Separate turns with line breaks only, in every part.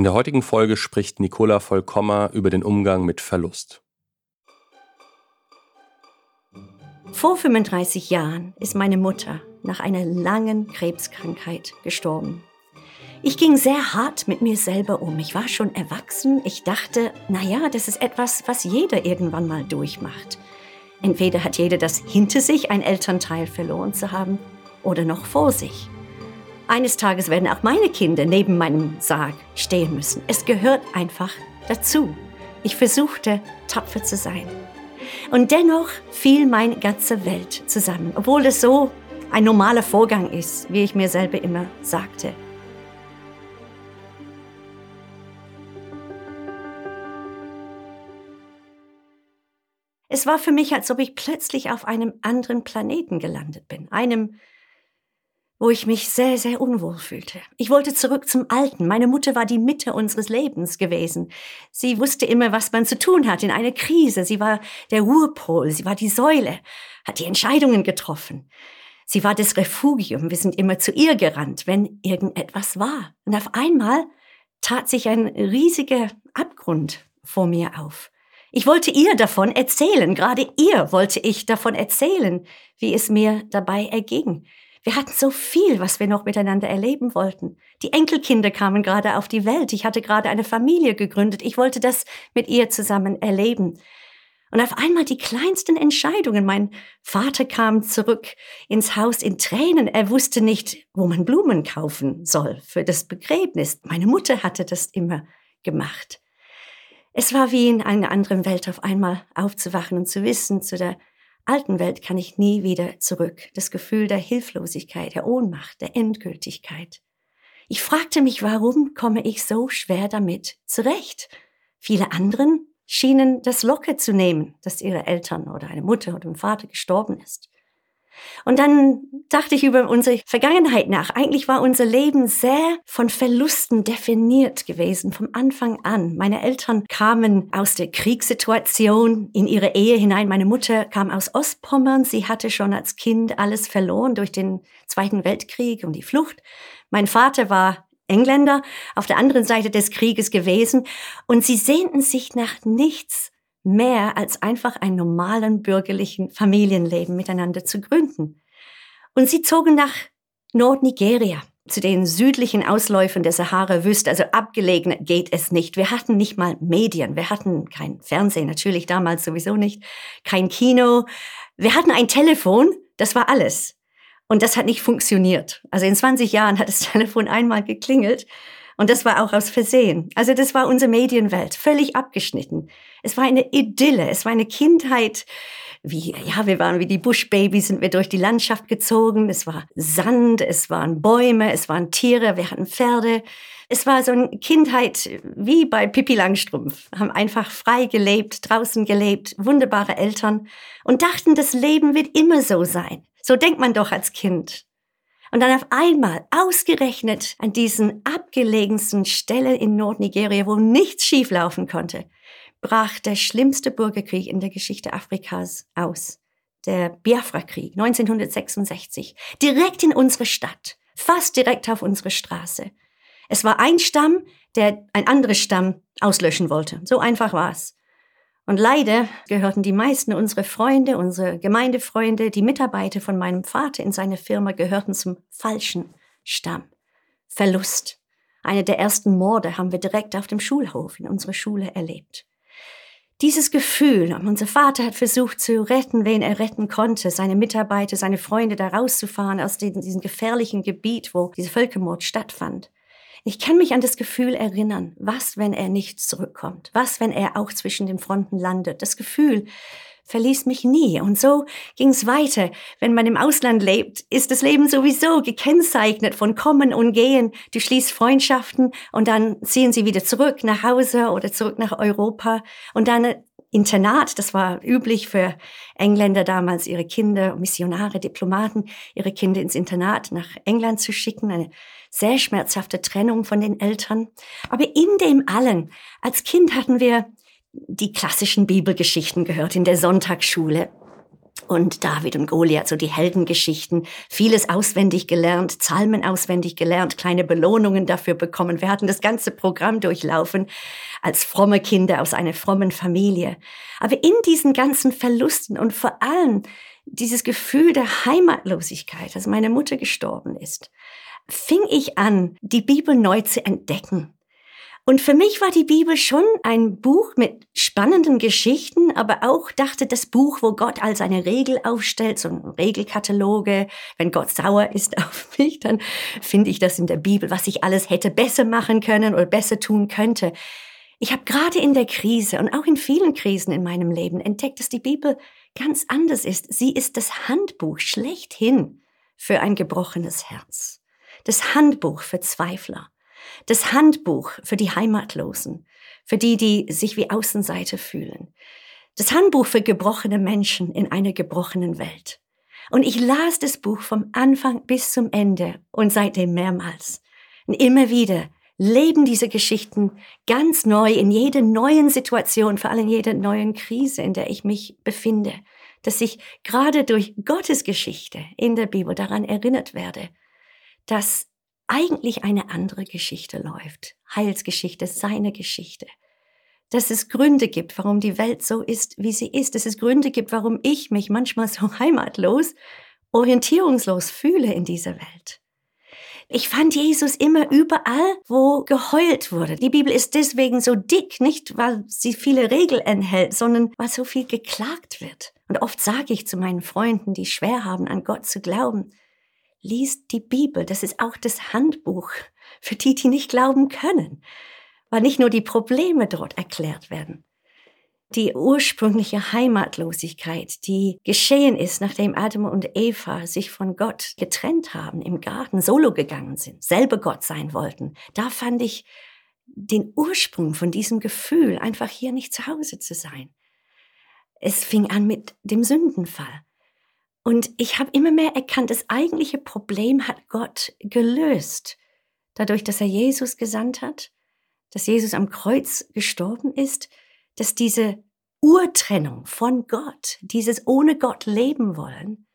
In der heutigen Folge spricht Nicola Vollkommer über den Umgang mit Verlust.
Vor 35 Jahren ist meine Mutter nach einer langen Krebskrankheit gestorben. Ich ging sehr hart mit mir selber um. Ich war schon erwachsen. Ich dachte, na ja, das ist etwas, was jeder irgendwann mal durchmacht. Entweder hat jeder das hinter sich, ein Elternteil verloren zu haben, oder noch vor sich. Eines Tages werden auch meine Kinder neben meinem Sarg stehen müssen. Es gehört einfach dazu. Ich versuchte, tapfer zu sein. Und dennoch fiel meine ganze Welt zusammen, obwohl es so ein normaler Vorgang ist, wie ich mir selber immer sagte. Es war für mich, als ob ich plötzlich auf einem anderen Planeten gelandet bin, einem, wo ich mich sehr, sehr unwohl fühlte. Ich wollte zurück zum Alten. Meine Mutter war die Mitte unseres Lebens gewesen. Sie wusste immer, was man zu tun hat in einer Krise. Sie war der Ruhepol, sie war die Säule, hat die Entscheidungen getroffen. Sie war das Refugium. Wir sind immer zu ihr gerannt, wenn irgendetwas war. Und auf einmal tat sich ein riesiger Abgrund vor mir auf. Ich wollte ihr davon erzählen, gerade ihr wollte ich davon erzählen, wie es mir dabei erging. Wir hatten so viel, was wir noch miteinander erleben wollten. Die Enkelkinder kamen gerade auf die Welt. Ich hatte gerade eine Familie gegründet. Ich wollte das mit ihr zusammen erleben. Und auf einmal die kleinsten Entscheidungen. Mein Vater kam zurück ins Haus in Tränen. Er wusste nicht, wo man Blumen kaufen soll für das Begräbnis. Meine Mutter hatte das immer gemacht. Es war wie in einer anderen Welt auf einmal aufzuwachen und zu wissen, zu der alten Welt kann ich nie wieder zurück. Das Gefühl der Hilflosigkeit, der Ohnmacht, der Endgültigkeit. Ich fragte mich, warum komme ich so schwer damit zurecht? Viele anderen schienen das locker zu nehmen, dass ihre Eltern oder eine Mutter oder ein Vater gestorben ist. Und dann dachte ich über unsere Vergangenheit nach. Eigentlich war unser Leben sehr von Verlusten definiert gewesen, vom Anfang an. Meine Eltern kamen aus der Kriegssituation in ihre Ehe hinein. Meine Mutter kam aus Ostpommern. Sie hatte schon als Kind alles verloren durch den Zweiten Weltkrieg und die Flucht. Mein Vater war Engländer auf der anderen Seite des Krieges gewesen und sie sehnten sich nach nichts mehr als einfach ein normalen bürgerlichen Familienleben miteinander zu gründen. Und sie zogen nach Nordnigeria, zu den südlichen Ausläufern der Sahara-Wüste, also abgelegen geht es nicht. Wir hatten nicht mal Medien, wir hatten kein Fernsehen, natürlich damals sowieso nicht, kein Kino. Wir hatten ein Telefon, das war alles. Und das hat nicht funktioniert. Also in 20 Jahren hat das Telefon einmal geklingelt und das war auch aus Versehen. Also das war unsere Medienwelt, völlig abgeschnitten. Es war eine Idylle, es war eine Kindheit, wie, ja, wir waren wie die Buschbabys, sind wir durch die Landschaft gezogen. Es war Sand, es waren Bäume, es waren Tiere, wir hatten Pferde. Es war so eine Kindheit wie bei Pippi Langstrumpf. Haben einfach frei gelebt, draußen gelebt, wunderbare Eltern und dachten, das Leben wird immer so sein. So denkt man doch als Kind. Und dann auf einmal, ausgerechnet an diesen abgelegensten Stelle in Nordnigeria, wo nichts schieflaufen konnte, brach der schlimmste Bürgerkrieg in der Geschichte Afrikas aus. Der Biafra-Krieg 1966. Direkt in unsere Stadt. Fast direkt auf unsere Straße. Es war ein Stamm, der ein anderes Stamm auslöschen wollte. So einfach war es. Und leider gehörten die meisten unserer Freunde, unsere Gemeindefreunde, die Mitarbeiter von meinem Vater in seiner Firma gehörten zum falschen Stamm. Verlust. Eine der ersten Morde haben wir direkt auf dem Schulhof in unserer Schule erlebt. Dieses Gefühl, unser Vater hat versucht zu retten, wen er retten konnte, seine Mitarbeiter, seine Freunde da rauszufahren aus diesem gefährlichen Gebiet, wo dieser Völkermord stattfand. Ich kann mich an das Gefühl erinnern, was, wenn er nicht zurückkommt? Was, wenn er auch zwischen den Fronten landet? Das Gefühl verließ mich nie. Und so ging es weiter. Wenn man im Ausland lebt, ist das Leben sowieso gekennzeichnet von Kommen und Gehen. Du schließt Freundschaften und dann ziehen sie wieder zurück nach Hause oder zurück nach Europa. Und dann Internat, das war üblich für Engländer damals, ihre Kinder, Missionare, Diplomaten, ihre Kinder ins Internat nach England zu schicken. Eine sehr schmerzhafte Trennung von den Eltern. Aber in dem allen, als Kind hatten wir die klassischen Bibelgeschichten gehört in der Sonntagsschule. Und David und Goliath, so die Heldengeschichten, vieles auswendig gelernt, Psalmen auswendig gelernt, kleine Belohnungen dafür bekommen. Wir hatten das ganze Programm durchlaufen als fromme Kinder aus einer frommen Familie. Aber in diesen ganzen Verlusten und vor allem dieses Gefühl der Heimatlosigkeit, dass meine Mutter gestorben ist, fing ich an, die Bibel neu zu entdecken und für mich war die Bibel schon ein Buch mit spannenden Geschichten, aber auch dachte das Buch, wo Gott all seine Regel aufstellt, so ein Regelkataloge. Wenn Gott sauer ist auf mich, dann finde ich das in der Bibel, was ich alles hätte besser machen können oder besser tun könnte. Ich habe gerade in der Krise und auch in vielen Krisen in meinem Leben entdeckt, dass die Bibel ganz anders ist. Sie ist das Handbuch schlechthin für ein gebrochenes Herz. Das Handbuch für Zweifler das Handbuch für die Heimatlosen, für die, die sich wie Außenseiter fühlen. Das Handbuch für gebrochene Menschen in einer gebrochenen Welt. Und ich las das Buch vom Anfang bis zum Ende und seitdem mehrmals. Und immer wieder leben diese Geschichten ganz neu in jeder neuen Situation, vor allem in jeder neuen Krise, in der ich mich befinde, dass ich gerade durch Gottes Geschichte in der Bibel daran erinnert werde, dass eigentlich eine andere Geschichte läuft. Heilsgeschichte, seine Geschichte. Dass es Gründe gibt, warum die Welt so ist, wie sie ist. Dass es Gründe gibt, warum ich mich manchmal so heimatlos, orientierungslos fühle in dieser Welt. Ich fand Jesus immer überall, wo geheult wurde. Die Bibel ist deswegen so dick, nicht weil sie viele Regeln enthält, sondern weil so viel geklagt wird. Und oft sage ich zu meinen Freunden, die schwer haben, an Gott zu glauben, liest die Bibel. Das ist auch das Handbuch für die, die nicht glauben können, weil nicht nur die Probleme dort erklärt werden. Die ursprüngliche Heimatlosigkeit, die geschehen ist, nachdem Adam und Eva sich von Gott getrennt haben, im Garten solo gegangen sind, selber Gott sein wollten, da fand ich den Ursprung von diesem Gefühl, einfach hier nicht zu Hause zu sein. Es fing an mit dem Sündenfall. Und ich habe immer mehr erkannt, das eigentliche Problem hat Gott gelöst. Dadurch, dass er Jesus gesandt hat, dass Jesus am Kreuz gestorben ist, dass diese Urtrennung von Gott, dieses ohne Gott leben wollen,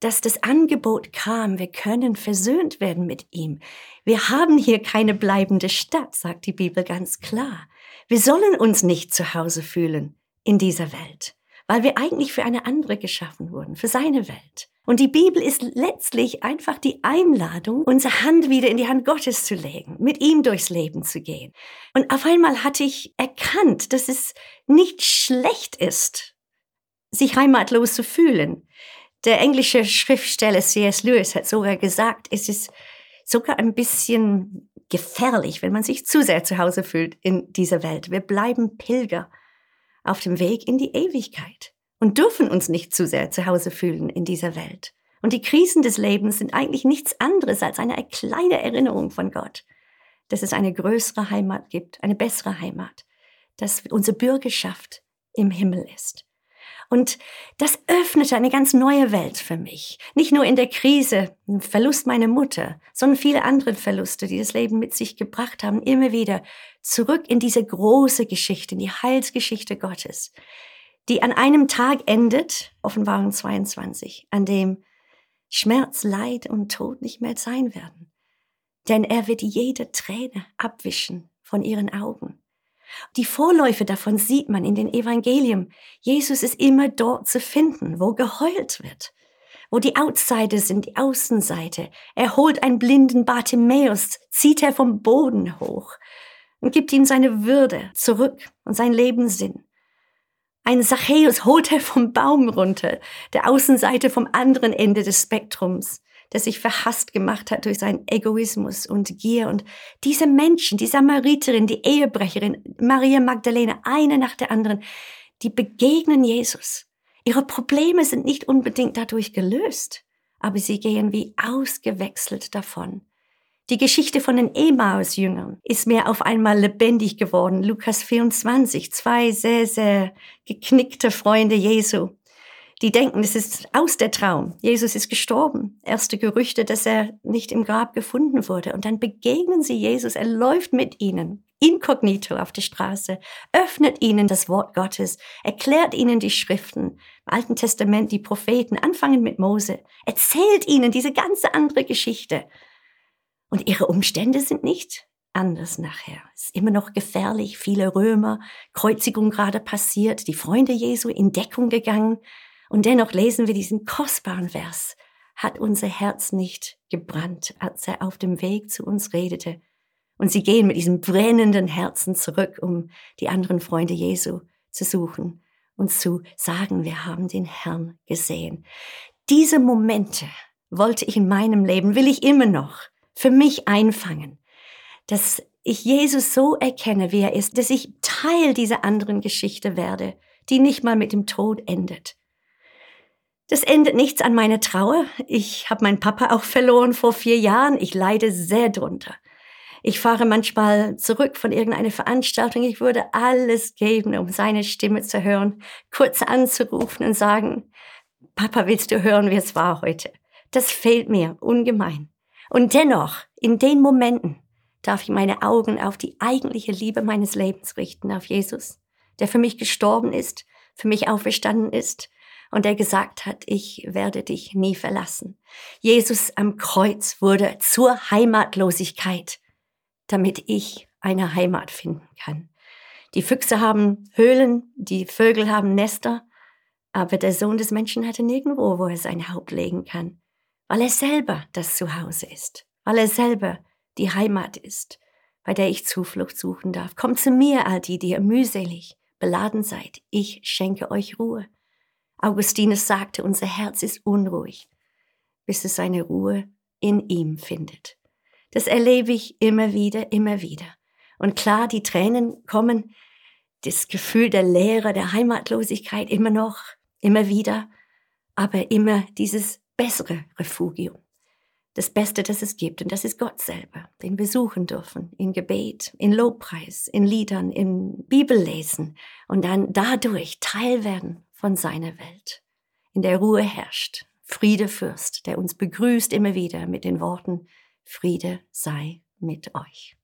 dass das Angebot kam, wir können versöhnt werden mit ihm. Wir haben hier keine bleibende Stadt, sagt die Bibel ganz klar. Wir sollen uns nicht zu Hause fühlen in dieser Welt weil wir eigentlich für eine andere geschaffen wurden, für seine Welt. Und die Bibel ist letztlich einfach die Einladung, unsere Hand wieder in die Hand Gottes zu legen, mit ihm durchs Leben zu gehen. Und auf einmal hatte ich erkannt, dass es nicht schlecht ist, sich heimatlos zu fühlen. Der englische Schriftsteller C.S. Lewis hat sogar gesagt, es ist sogar ein bisschen gefährlich, wenn man sich zu sehr zu Hause fühlt in dieser Welt. Wir bleiben Pilger auf dem Weg in die Ewigkeit und dürfen uns nicht zu sehr zu Hause fühlen in dieser Welt. Und die Krisen des Lebens sind eigentlich nichts anderes als eine kleine Erinnerung von Gott, dass es eine größere Heimat gibt, eine bessere Heimat, dass unsere Bürgerschaft im Himmel ist. Und das öffnete eine ganz neue Welt für mich. Nicht nur in der Krise, Verlust meiner Mutter, sondern viele andere Verluste, die das Leben mit sich gebracht haben, immer wieder zurück in diese große Geschichte, in die Heilsgeschichte Gottes, die an einem Tag endet, Offenbarung 22, an dem Schmerz, Leid und Tod nicht mehr sein werden. Denn er wird jede Träne abwischen von ihren Augen. Die Vorläufe davon sieht man in den Evangelien. Jesus ist immer dort zu finden, wo geheult wird, wo die Outsider sind, die Außenseite. Er holt einen blinden Bartimäus, zieht er vom Boden hoch und gibt ihm seine Würde zurück und seinen Lebenssinn. Ein Zachäus holt er vom Baum runter, der Außenseite vom anderen Ende des Spektrums der sich verhasst gemacht hat durch seinen Egoismus und Gier. Und diese Menschen, die Samariterin, die Ehebrecherin, Maria Magdalena, eine nach der anderen, die begegnen Jesus. Ihre Probleme sind nicht unbedingt dadurch gelöst, aber sie gehen wie ausgewechselt davon. Die Geschichte von den Emmaus-Jüngern ist mir auf einmal lebendig geworden. Lukas 24, zwei sehr, sehr geknickte Freunde Jesu, die denken, es ist aus der Traum. Jesus ist gestorben. Erste Gerüchte, dass er nicht im Grab gefunden wurde. Und dann begegnen sie Jesus. Er läuft mit ihnen inkognito auf der Straße, öffnet ihnen das Wort Gottes, erklärt ihnen die Schriften, im Alten Testament die Propheten, anfangen mit Mose, erzählt ihnen diese ganze andere Geschichte. Und ihre Umstände sind nicht anders nachher. Es ist immer noch gefährlich, viele Römer, Kreuzigung gerade passiert, die Freunde Jesu in Deckung gegangen. Und dennoch lesen wir diesen kostbaren Vers. Hat unser Herz nicht gebrannt, als er auf dem Weg zu uns redete. Und sie gehen mit diesem brennenden Herzen zurück, um die anderen Freunde Jesu zu suchen und zu sagen, wir haben den Herrn gesehen. Diese Momente wollte ich in meinem Leben, will ich immer noch für mich einfangen dass ich Jesus so erkenne, wie er ist, dass ich Teil dieser anderen Geschichte werde, die nicht mal mit dem Tod endet. Das endet nichts an meiner Trauer. Ich habe meinen Papa auch verloren vor vier Jahren. Ich leide sehr drunter. Ich fahre manchmal zurück von irgendeiner Veranstaltung. Ich würde alles geben, um seine Stimme zu hören, kurz anzurufen und sagen, Papa, willst du hören, wie es war heute? Das fehlt mir ungemein. Und dennoch, in den Momenten, darf ich meine Augen auf die eigentliche Liebe meines Lebens richten, auf Jesus, der für mich gestorben ist, für mich auferstanden ist und der gesagt hat, ich werde dich nie verlassen. Jesus am Kreuz wurde zur Heimatlosigkeit, damit ich eine Heimat finden kann. Die Füchse haben Höhlen, die Vögel haben Nester, aber der Sohn des Menschen hatte nirgendwo, wo er sein Haupt legen kann, weil er selber das Zuhause ist, weil er selber die Heimat ist, bei der ich Zuflucht suchen darf. Kommt zu mir, all die, die ihr mühselig beladen seid. Ich schenke euch Ruhe. Augustinus sagte, unser Herz ist unruhig, bis es seine Ruhe in ihm findet. Das erlebe ich immer wieder, immer wieder. Und klar, die Tränen kommen, das Gefühl der Leere, der Heimatlosigkeit immer noch, immer wieder, aber immer dieses bessere Refugium das Beste, das es gibt. Und das ist Gott selber, den wir suchen dürfen. In Gebet, in Lobpreis, in Liedern, in Bibellesen. Und dann dadurch Teil werden von seiner Welt. In der Ruhe herrscht. Friede Fürst, der uns begrüßt immer wieder mit den Worten, Friede sei mit euch.